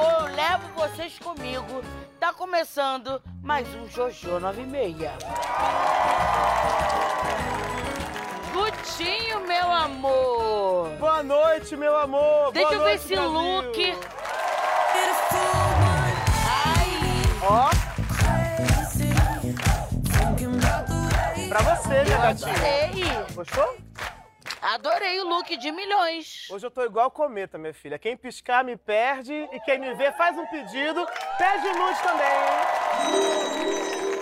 levo vocês comigo. Tá começando mais um Jojo 96. Gutinho, meu amor. Boa noite, meu amor. Deixa Boa eu ver noite, esse Brasil. look. Ai, Ó. Pra você, minha eu gatinha. Gostou? Adorei o look de milhões. Hoje eu tô igual cometa, minha filha. Quem piscar me perde e quem me vê faz um pedido, pede nude também?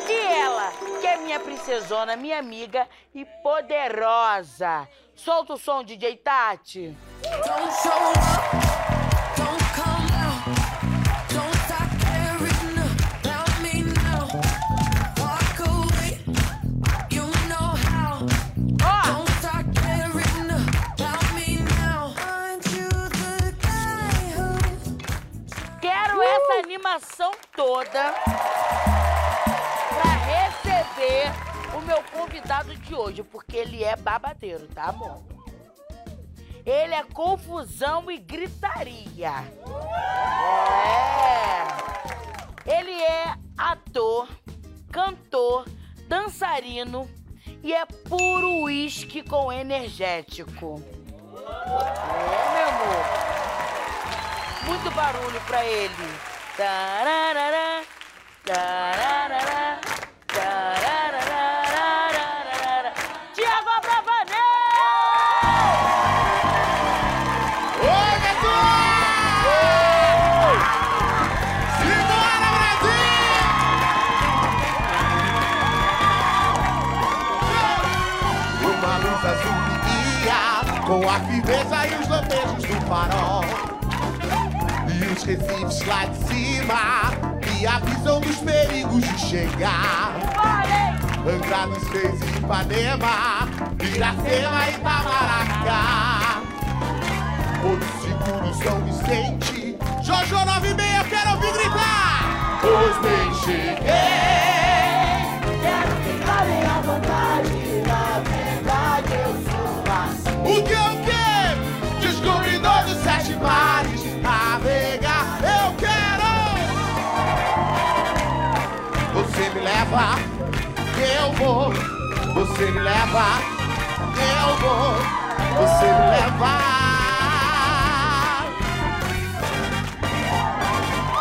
E ela, que é minha princesona, minha amiga e poderosa. Solta o som, DJ Tati. Don't show up, toda pra receber o meu convidado de hoje, porque ele é babadeiro, tá bom? Ele é confusão e gritaria. É. Ele é ator, cantor, dançarino e é puro uísque com energético. É, meu amor. Muito barulho pra ele. Tararara, tararara, tararara, Tiago Abravanel! Oi, Beto! Simbora, Brasil! Uma luz azul que guia com a firmeza e os lampejos do farol. Recifes lá de cima que avisam dos perigos de chegar. Angra dos Reis e Ipanema, Iracema e Itamaracá. Porto Seguro, São Vicente, Jojo 96, eu quero ouvir gritar! Pois bem, cheguei! Quero ficar bem à vontade, leva, eu vou. Você me leva, eu vou. Você me leva.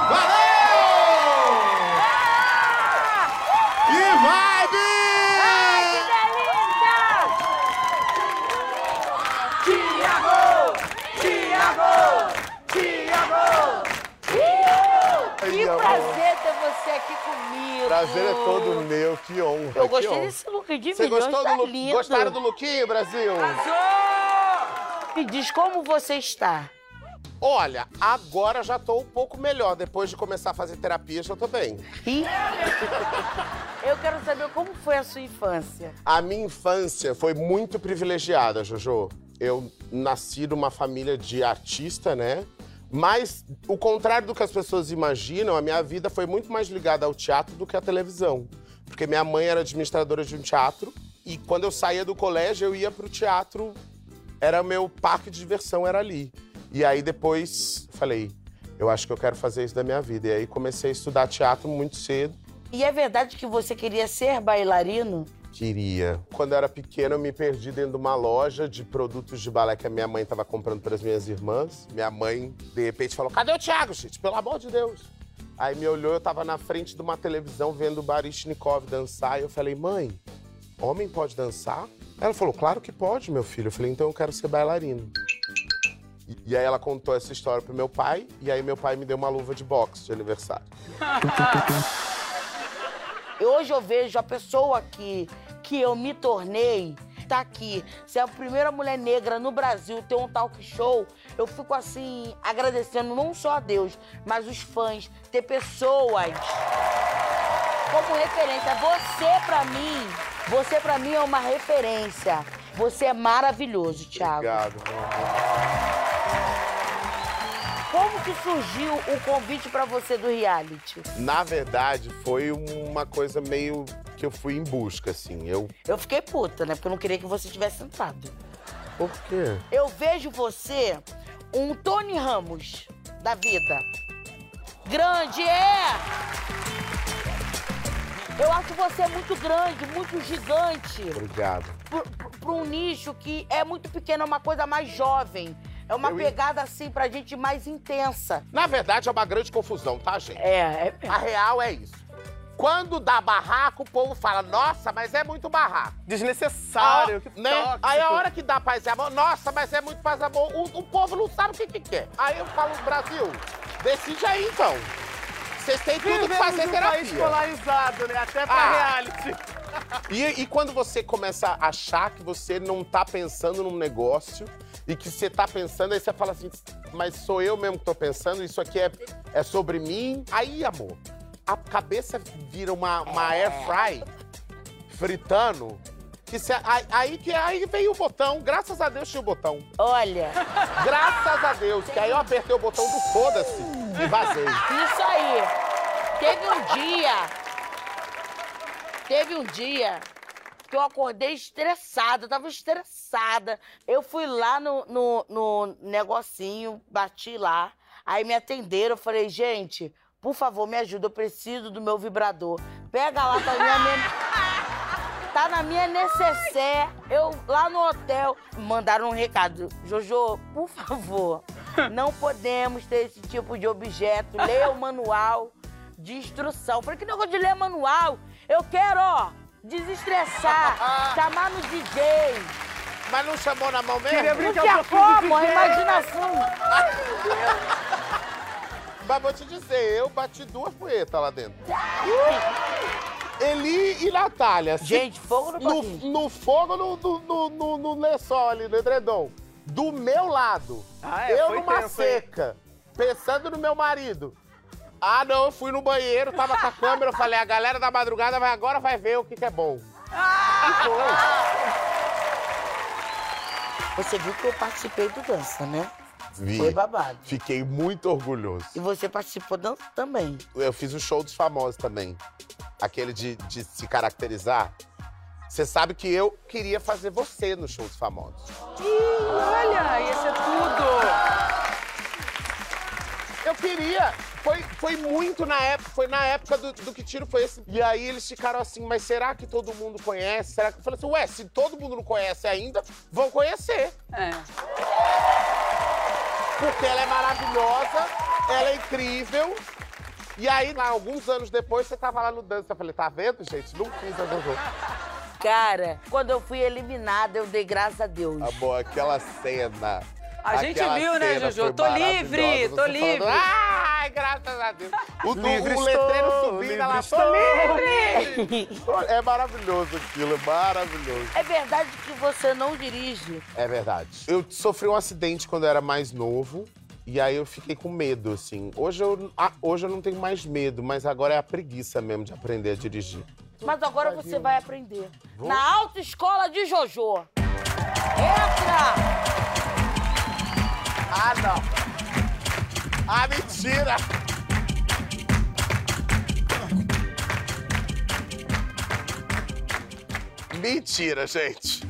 Valeu! E vai, Ai, que delícia! Tiago! Tiago! Tiago! Que prazer ter você aqui comigo. Prazer é todo meu, que honra. Eu gostei honra. desse look de Você gostou tá do look? lindo. Gostaram do lookinho, Brasil? Me diz como você está. Olha, agora já tô um pouco melhor. Depois de começar a fazer terapia, já tô bem. Ih. Eu quero saber como foi a sua infância. A minha infância foi muito privilegiada, Jojo. Eu nasci numa família de artista, né? Mas, o contrário do que as pessoas imaginam, a minha vida foi muito mais ligada ao teatro do que à televisão. Porque minha mãe era administradora de um teatro e quando eu saía do colégio, eu ia pro teatro. Era meu parque de diversão, era ali. E aí depois falei, eu acho que eu quero fazer isso da minha vida. E aí comecei a estudar teatro muito cedo. E é verdade que você queria ser bailarino? Queria. Quando eu era pequeno, eu me perdi dentro de uma loja de produtos de balé que a minha mãe estava comprando para as minhas irmãs. Minha mãe, de repente, falou: Cadê o Thiago, gente? Pelo amor de Deus. Aí me olhou, eu tava na frente de uma televisão vendo o Baryshnikov dançar. E eu falei: Mãe, homem pode dançar? Ela falou: Claro que pode, meu filho. Eu falei: Então eu quero ser bailarino. E aí ela contou essa história pro meu pai. E aí meu pai me deu uma luva de boxe de aniversário. Hoje eu vejo a pessoa que, que eu me tornei tá aqui. Ser a primeira mulher negra no Brasil ter um talk show, eu fico assim agradecendo não só a Deus, mas os fãs, ter pessoas como referência. Você, pra mim, você, pra mim, é uma referência. Você é maravilhoso, Thiago. Obrigado, meu amor. Que surgiu o convite pra você do reality? Na verdade, foi uma coisa meio que eu fui em busca, assim. Eu. Eu fiquei puta, né? Porque eu não queria que você tivesse sentado. Por quê? Eu vejo você um Tony Ramos da vida. Grande, é! Eu acho você muito grande, muito gigante. Obrigado. Para um nicho que é muito pequeno, é uma coisa mais jovem. É uma Eu- pegada, assim, pra gente mais intensa. Na verdade, é uma grande confusão, tá, gente? É, é A real é isso. Quando dá barraco, o povo fala, nossa, mas é muito barraco. Desnecessário, que né? tóxico. Aí a hora que dá paz e amor, nossa, mas é muito paz e amor, o, o povo não sabe o que, que quer. Aí eu falo, Brasil, decide aí então. Vocês têm tudo que Vivemos fazer um país terapia. polarizado, né? Até pra Ah. reality. E, e quando você começa a achar que você não tá pensando num negócio e que você tá pensando, aí você fala assim, mas sou eu mesmo que tô pensando, isso aqui é, é sobre mim. Aí, amor, a cabeça vira uma, uma air fry fritando. Que cê- aí, aí que aí veio o botão, graças a Deus tinha o botão. Olha, Graças a Deus, que aí eu apertei o botão do foda-se e vazei. isso aí. Teve um dia. Teve um dia que eu acordei estressada, eu tava estressada. Eu fui lá no, no, no negocinho, bati lá. Aí me atenderam, eu falei, gente, por favor, me ajuda, eu preciso do meu vibrador. Pega lá, tá na minha. Tá na minha necessaire. Eu lá no hotel mandaram um recado. Jojo, por favor, não podemos ter esse tipo de objeto. Leia o manual de instrução. Eu falei, que negócio de ler manual? Eu quero, ó, desestressar, chamar no DJ. Mas não chamou na mão mesmo? Queria Não brincar tinha pouquinho de como, a imaginação. Mas vou te dizer, eu bati duas punhetas lá dentro. Eli e Natália. se- Gente, fogo no no, no fogo, no, no, no, no, no lençol ali, no edredom. Do meu lado. Ah, é? eu numa tenso, hein? seca, pensando no meu marido. Ah, não, eu fui no banheiro, tava com a câmera, eu falei, a galera da madrugada vai, agora vai ver o que, que é bom. E foi. Você viu que eu participei do dança, né? Vi. Foi babado. Fiquei muito orgulhoso. E você participou dan- também. Eu fiz o show dos famosos também. Aquele de, de se caracterizar. Você sabe que eu queria fazer você no show dos famosos. Olha, ia ser tudo. Eu queria. Foi, foi muito na época, foi na época do, do que tiro foi esse. E aí eles ficaram assim, mas será que todo mundo conhece? Será que eu falei assim, ué, se todo mundo não conhece ainda, vão conhecer. É. Porque ela é maravilhosa, ela é incrível. E aí, lá, alguns anos depois, você tava lá no dança. Eu falei, tá vendo, gente? Não fiz a. Cara, quando eu fui eliminada, eu dei graças a Deus. Amor, aquela cena. A gente viu, né, foi Tô livre, tô livre. Falando, Ai, graças a Deus. O, do- Livre o estou, letreiro subindo, ela estou. livre. É maravilhoso aquilo, é maravilhoso. É verdade que você não dirige. É verdade. Eu sofri um acidente quando eu era mais novo. E aí eu fiquei com medo, assim. Hoje eu, ah, hoje eu não tenho mais medo, mas agora é a preguiça mesmo de aprender a dirigir. Mas agora você vai aprender. Na autoescola de Jojo. Entra! Ah, não! Ah, mentira! Mentira, gente.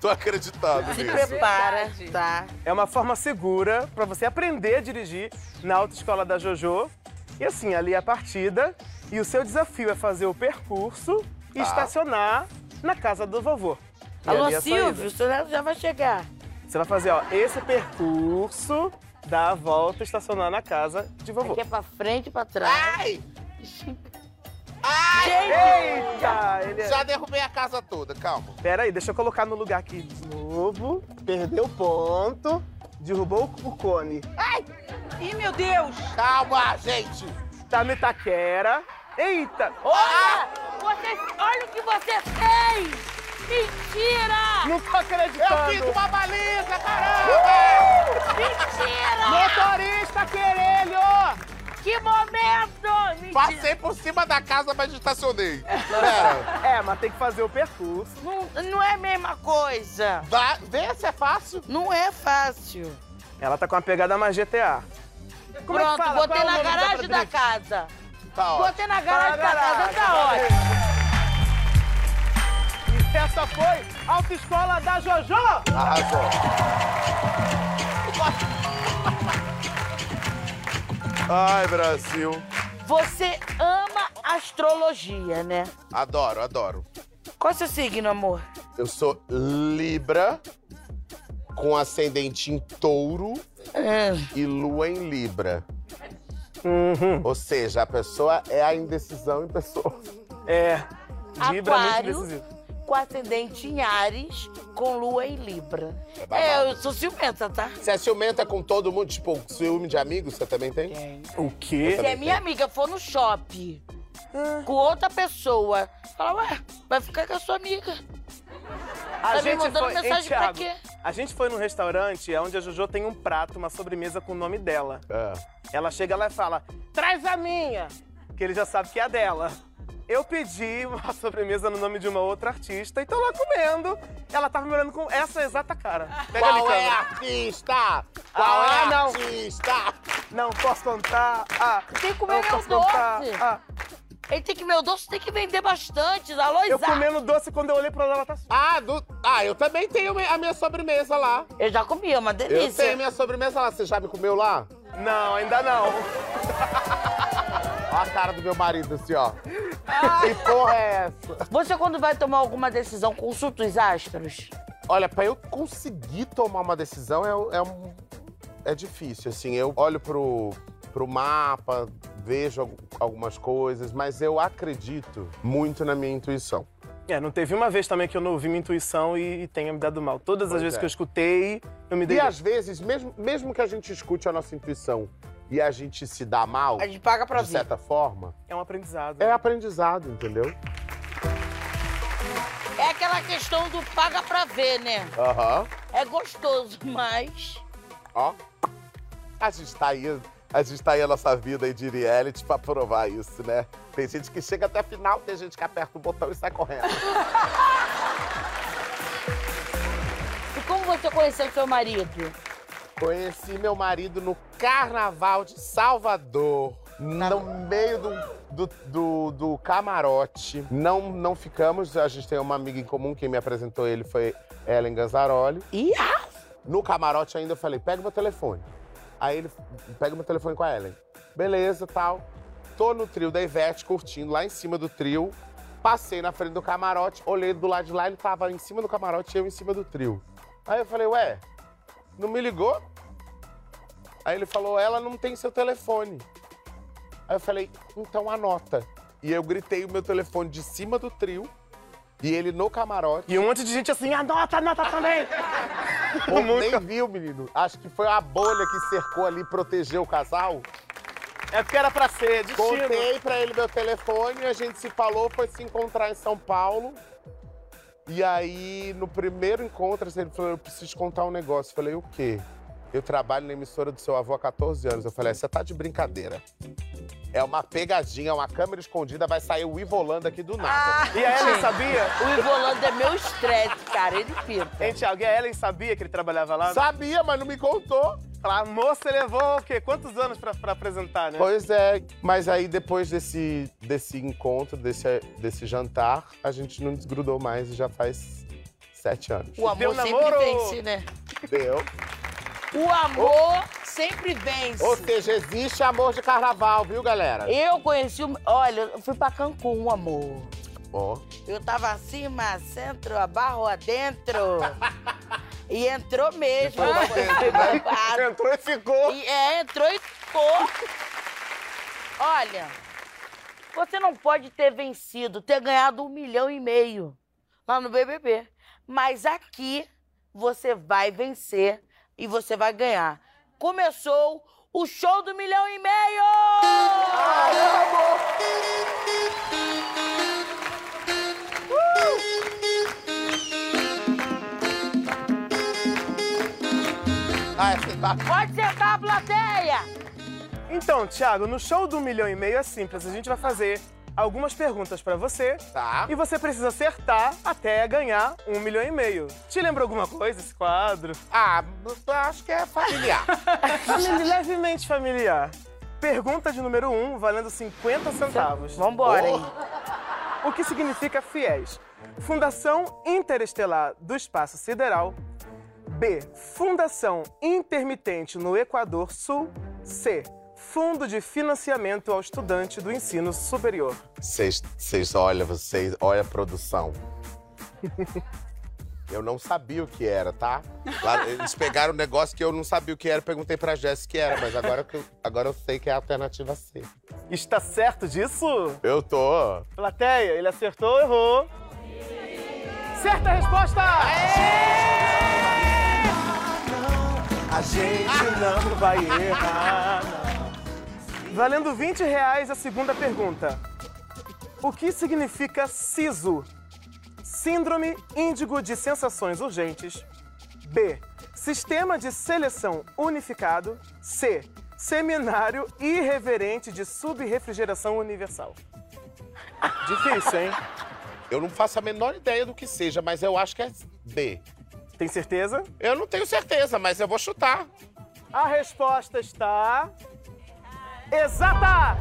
Tô acreditando Se nisso. prepara, Verdade. tá? É uma forma segura pra você aprender a dirigir na autoescola da JoJo. E assim, ali é a partida. E o seu desafio é fazer o percurso e Tá. estacionar na casa do vovô. E Alô, ali é a saída. Silvio, você já- já vai chegar. Você vai fazer, ó, esse percurso, dar a volta e estacionar na casa de vovô. Aqui é pra frente e pra trás. Ai! Gente, Eita! Ele é... Já derrubei a casa toda, calma. Pera aí, deixa eu colocar no lugar aqui de novo. Perdeu o ponto. Derrubou o cone. Ih, meu Deus. Calma, gente! Tá no Itaquera. Eita! olha! Você, olha o que você fez! Mentira! Não tô Eu fiz acreditando! uma baliza, caramba! Mentira! Motorista querelho! Que momento! Passei por cima da casa, mas estacionei. Pera, É, mas tem que fazer o percurso. Não, não é a mesma coisa. vá, vê se é fácil. Não é fácil. Ela tá com uma pegada mais GTA. Como é que Pronto, fala? botei Qual é na da garagem da drift? casa. Tá ótimo. Botei na garagem da casa, tá garagem, ótimo. Essa foi a Autoescola da Jojo! Arrasou. Ai, Brasil. Você ama astrologia, né? Adoro, adoro. Qual é o seu signo, amor? Eu sou Libra, com ascendente em touro e lua em Libra. Ou seja, a pessoa é a indecisão em pessoa. É. Libra é muito Aquário, decisivo. Com ascendente em Ares, com lua em Libra. É. É, eu sou ciumenta, tá? Você é ciumenta com todo mundo? Tipo, ciúme de amigos, você também tem? O quê? Se a minha amiga for no shopping com outra pessoa, fala, ué, vai ficar com a sua amiga. A Tá me mandando mensagem pra Thiago, quê? A gente foi num restaurante onde a Jojo tem um prato, uma sobremesa com o nome dela. É. Ela chega lá e fala, traz a minha! Que ele já sabe que é a dela. Eu pedi uma sobremesa no nome de uma outra artista e tô lá comendo. Ela tava me olhando com essa exata cara. Pega ali, Qual é artista? Qual Ah, é a não. artista? Não posso contar. Ah, Tem que comer não meu posso contar. doce. Ah, Ele tem que meu doce, tem que vender bastante. Alô, eu comendo doce quando eu olhei pra ela, ela tá assim. Ah, do... ah, eu também tenho a minha sobremesa lá. Eu já comi, é uma Eu delícia. tenho a minha sobremesa lá. Você já me comeu lá? Não, ainda não. Olha a cara do meu marido, assim, ó. Que porra é essa? Você, quando vai tomar alguma decisão, consulta os astros? Olha, pra eu conseguir tomar uma decisão é, é, um- é difícil, assim. Eu olho pro, pro mapa, vejo al- algumas coisas, mas eu acredito muito na minha intuição. É, não teve uma vez também que eu não ouvi minha intuição e, e tenha me dado mal. Todas as Pois vezes é. que eu escutei, eu me dei. E às vezes, mesmo, mesmo que a gente escute a nossa intuição e a gente se dá mal, A gente paga pra de ver. certa forma, É um aprendizado. é aprendizado, entendeu? É aquela questão do paga pra ver, né? Aham. É gostoso, mas... Ó. A gente tá aí. A gente tá aí a nossa vida aí de reality pra provar isso, né? Tem gente que chega até a final, tem gente que aperta o botão e sai correndo. E como você conheceu seu marido? Conheci meu marido no Carnaval de Salvador. No meio do, do, do, do camarote. Não, não ficamos, a gente tem uma amiga em comum, quem me apresentou ele foi Ellen Ganzaroli. Ah, No camarote ainda eu falei, pega meu telefone. Aí ele, pega meu telefone com a Ellen. Beleza, tal. Tô no trio da Ivete, curtindo, lá em cima do trio. Passei na frente do camarote, olhei do lado de lá, ele tava em cima do camarote e eu em cima do trio. Aí eu falei, ué, não me ligou? Aí ele falou, ela não tem seu telefone. Aí eu falei, então anota. E eu gritei o meu telefone de cima do trio e ele no camarote. E um monte de gente assim, anota, anota também. Pô, nem viu, menino. Acho que foi a bolha que cercou ali, protegeu o casal. É porque era pra ser, destino. Contei pra ele meu telefone, a gente se falou, foi se encontrar em São Paulo. E aí, no primeiro encontro, assim, ele falou, eu preciso te contar um negócio. Eu falei, o quê? Eu trabalho na emissora do seu avô há 14 anos. Eu falei, você tá de brincadeira. É uma pegadinha, uma câmera escondida, vai sair o Ivolanda aqui do nada. E a Ellen Gente. sabia? o Ivolando é meu estresse, cara. Ele pinta. Hein, Thiago? E a Ellen sabia que ele trabalhava lá? Sabia, mas não me contou. Falar, moça, você levou o quê? Quantos anos pra, pra apresentar, né? Pois é, mas aí depois desse, desse encontro, desse, desse jantar, a gente não desgrudou mais e já faz sete anos. O amor Deu sempre namoro? vence, né? Deu. O amor sempre vence. Ou seja, existe amor de carnaval, viu, galera? Eu conheci o... Olha, eu fui pra Cancún, amor. Ó. Eu tava acima, centro, abarro, adentro. e entrou mesmo. Entrou né? Entrou e ficou. E, é, entrou e ficou. Olha, você não pode ter vencido, ter ganhado um milhão e meio lá no BBB. Mas aqui você vai vencer e você vai ganhar. Começou o show do milhão e meio! Ah, embaixo. Pode sentar a plateia! Então, Thiago, no show do milhão e meio é simples. A gente vai fazer algumas perguntas pra você. Tá. E você precisa acertar até ganhar um milhão e meio. Te lembra alguma coisa esse quadro? Ah, eu acho que é familiar. Famili- Levemente familiar. Pergunta de número um, valendo 50 centavos. Vambora, hein? O que significa FIES? Fundação Interestelar do Espaço Sideral. B. Fundação Intermitente no Equador Sul. C. Fundo de Financiamento ao Estudante do Ensino Superior. Vocês, vocês, olha, vocês, olha a produção. Eu não sabia o que era, tá? Lá, eles pegaram um negócio que eu não sabia o que era, perguntei pra Jéssica o que era, mas agora, que eu, agora eu sei que é a alternativa C. Está certo disso? Eu tô. Plateia, ele acertou ou errou? Certa resposta! A gente não vai errar, não. Valendo 20 reais a segunda pergunta. O que significa SISO? Síndrome Índigo de Sensações Urgentes. B. Sistema de Seleção Unificado. C. Seminário Irreverente de Subrefrigeração Universal. Difícil, hein? Eu não faço a menor ideia do que seja, mas eu acho que é B. Tem certeza? Eu não tenho certeza, mas eu vou chutar. A resposta está. Exata!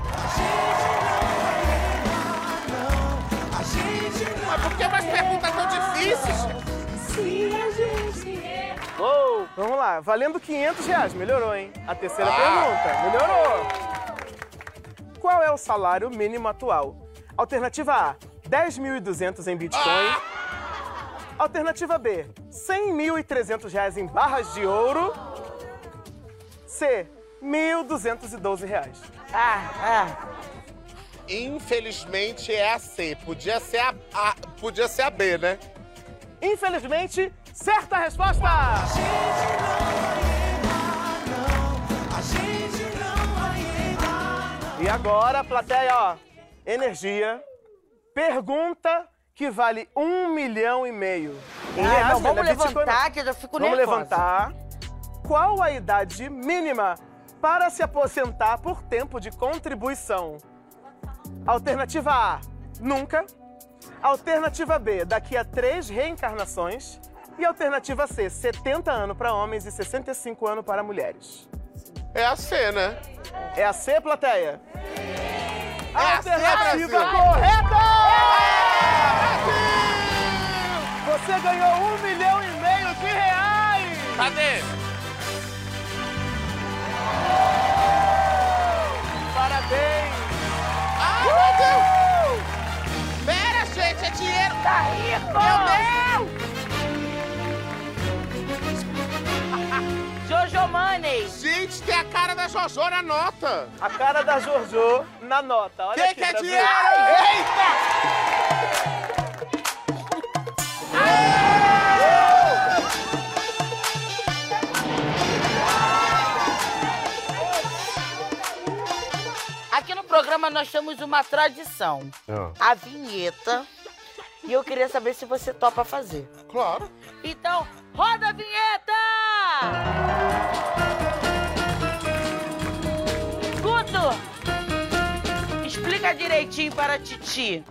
Mas por que mais perguntas tão difíceis? Uou! Vamos lá, valendo 500 reais. Melhorou, hein? A terceira Ah. pergunta. Melhorou! Qual é o salário mínimo atual? Alternativa A, 10.200 em Bitcoin. Alternativa B, 100.300 reais em barras de ouro. C, 1.212 reais. Ah, ah. Infelizmente é a C. Podia ser a, a- podia ser a B, né? Infelizmente, certa resposta! E agora, plateia, ó, energia. Pergunta que vale um milhão e meio. Ah, reais, não, vamos Não é não. levantar, que eu já fico Vamos nervosa. levantar. Qual a idade mínima para se aposentar por tempo de contribuição? Alternativa A, nunca. Alternativa B, daqui a três reencarnações. E alternativa C, 70 anos para homens e 65 anos para mulheres. É a C, né? É a C, plateia? a C, Alternativa Brasil! correta! Você ganhou um milhão e meio de reais! Cadê? Parabéns! Ah, meu Deus! Pera, gente, é dinheiro! Tá rico! Meu Deus! Jojo Money! Gente, tem a cara da Jojo na nota! A cara da Jojo na nota. Olha Quem aqui, que é dinheiro? Eita! Programa nós temos uma tradição. Ah. A vinheta. E eu queria saber se você topa fazer. Claro. Então, roda a vinheta! Guto! Explica direitinho para a Titi.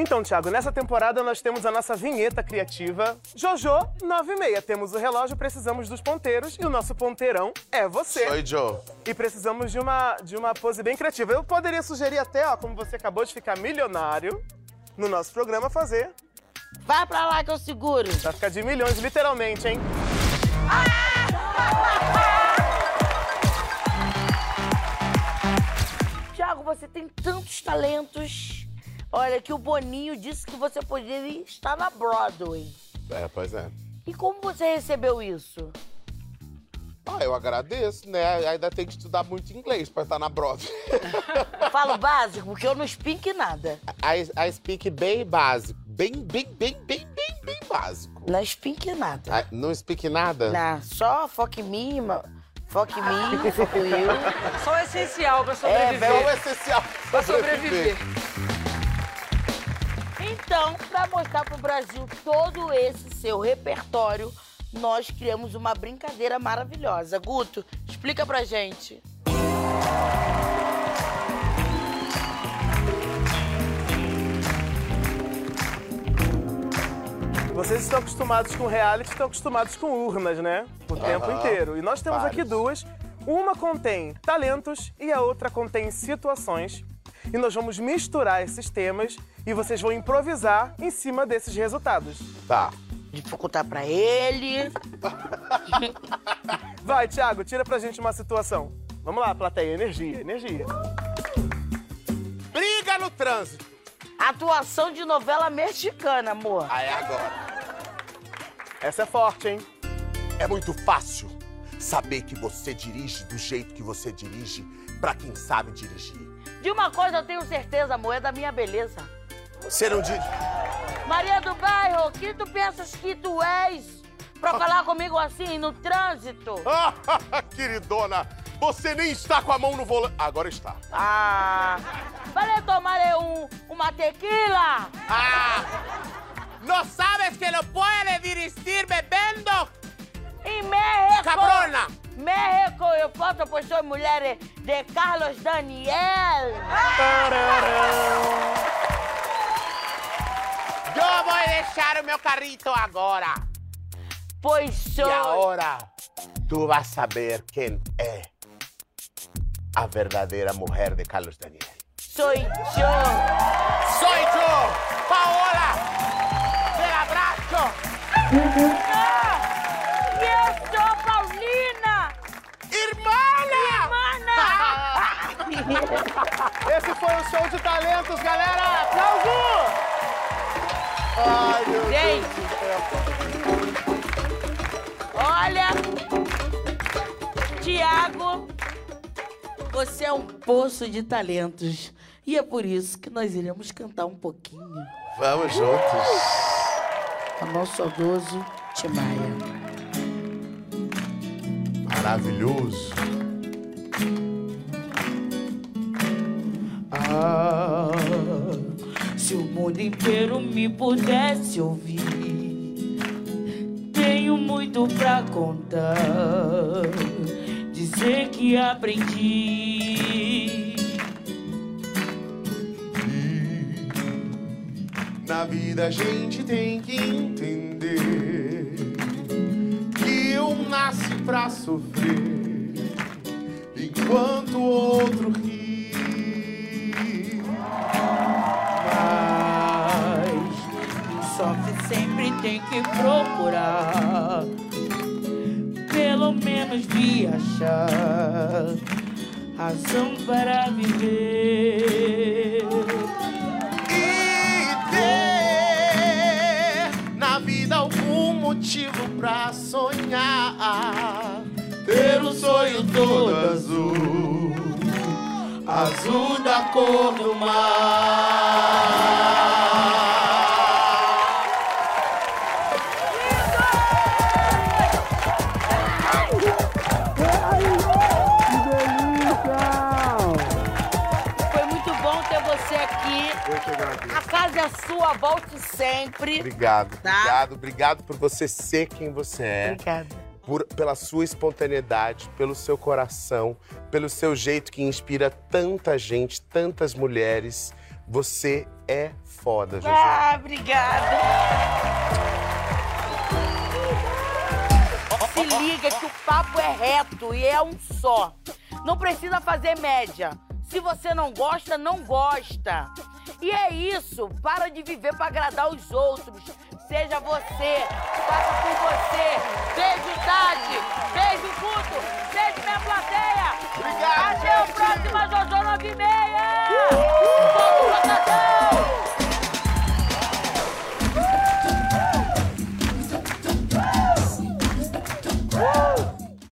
Então, Thiago, nessa temporada nós temos a nossa vinheta criativa Jojo 96. Temos o relógio, precisamos dos ponteiros e o nosso ponteirão é você. Oi, Joe. E precisamos de uma, de uma pose bem criativa. Eu poderia sugerir até, ó, como você acabou de ficar milionário no nosso programa, fazer Vai pra lá que eu seguro. pra ficar de milhões, literalmente, hein? Tiago, você tem tantos talentos. Olha, que o Boninho disse que você poderia estar na Broadway. É, pois é. E como você recebeu isso? Ah, eu agradeço, né? Ainda tem que estudar muito inglês pra estar na Broadway. Falo básico, porque eu não speak nada. I, I speak bem básico. Bem, bem, bem, bem, bem, bem básico. Não speak nada. I, não speak nada? Não, só foque em mim, ma- foque em mim, foco eu. Só o essencial pra É, sobreviver. É o essencial pra sobreviver. Então, para mostrar pro Brasil todo esse seu repertório, nós criamos uma brincadeira maravilhosa. Guto, explica pra gente. Vocês estão acostumados com reality, estão acostumados com urnas, né? O tempo inteiro. E nós temos aqui duas. Uma contém talentos e a outra contém situações. E nós vamos misturar esses temas e vocês vão improvisar em cima desses resultados. Tá. Dificultar pra ele. Vai, Thiago, tira pra gente uma situação. Vamos lá, plateia. Energia, energia. Briga no trânsito. Atuação de novela mexicana, amor. Aí agora. Essa é forte, hein? É muito fácil saber que você dirige do jeito que você dirige pra quem sabe dirigir. De uma coisa eu tenho certeza, amor, é da minha beleza. Você não dirige. Maria do Bairro, que tu pensas que tu és pra falar comigo assim no trânsito? Queridona, você nem está com a mão no volante. Agora está. Ah, vale tomar um, uma tequila? Ah! ¿No sabes que no puede dirigir bebendo? Em México. Cabrona! México, eu posso, pois sou mulher de Carlos Daniel. Eu vou deixar o meu carrito agora. Pois sou. E agora, tu vas saber quem é a verdadeira mulher de Carlos Daniel. Sou eu. Soy yo, Paola, del abraço. E eu sou Paulina. Irmana! Mana. Esse foi o show de talentos, galera! Aplauso! Ai, meu Gente. Deus do céu. Olha, Tiago, você é um poço de talentos. E é por isso que nós iremos cantar um pouquinho Vamos juntos. nosso saudoso Timaya. Maravilhoso. Ah, se o mundo inteiro me pudesse ouvir, tenho muito pra contar. Dizer que aprendi. Na vida a gente tem que entender que um nasce pra sofrer enquanto o outro sofre sempre tem que procurar, pelo menos de achar razão para viver. E ter na vida algum motivo pra sonhar. Ter um sonho todo azul, azul da cor do mar. Casa é sua, volte sempre. Obrigado, Tá. obrigado, obrigado por você ser quem você é. Obrigada. por- pela sua espontaneidade, pelo seu coração, pelo seu jeito que inspira tanta gente, tantas mulheres. Você é foda, Jojo. Ah, obrigada. Se liga que o papo é reto e é um só. Não precisa fazer média. Se você não gosta, não gosta. E é isso. Para de viver para agradar os outros. Seja você. Faça por você. Beijo, Tati. Beijo, Guto. Beijo, minha plateia. Obrigado. Até o próximo Jojo 9 e meia. Uhul. Uhul.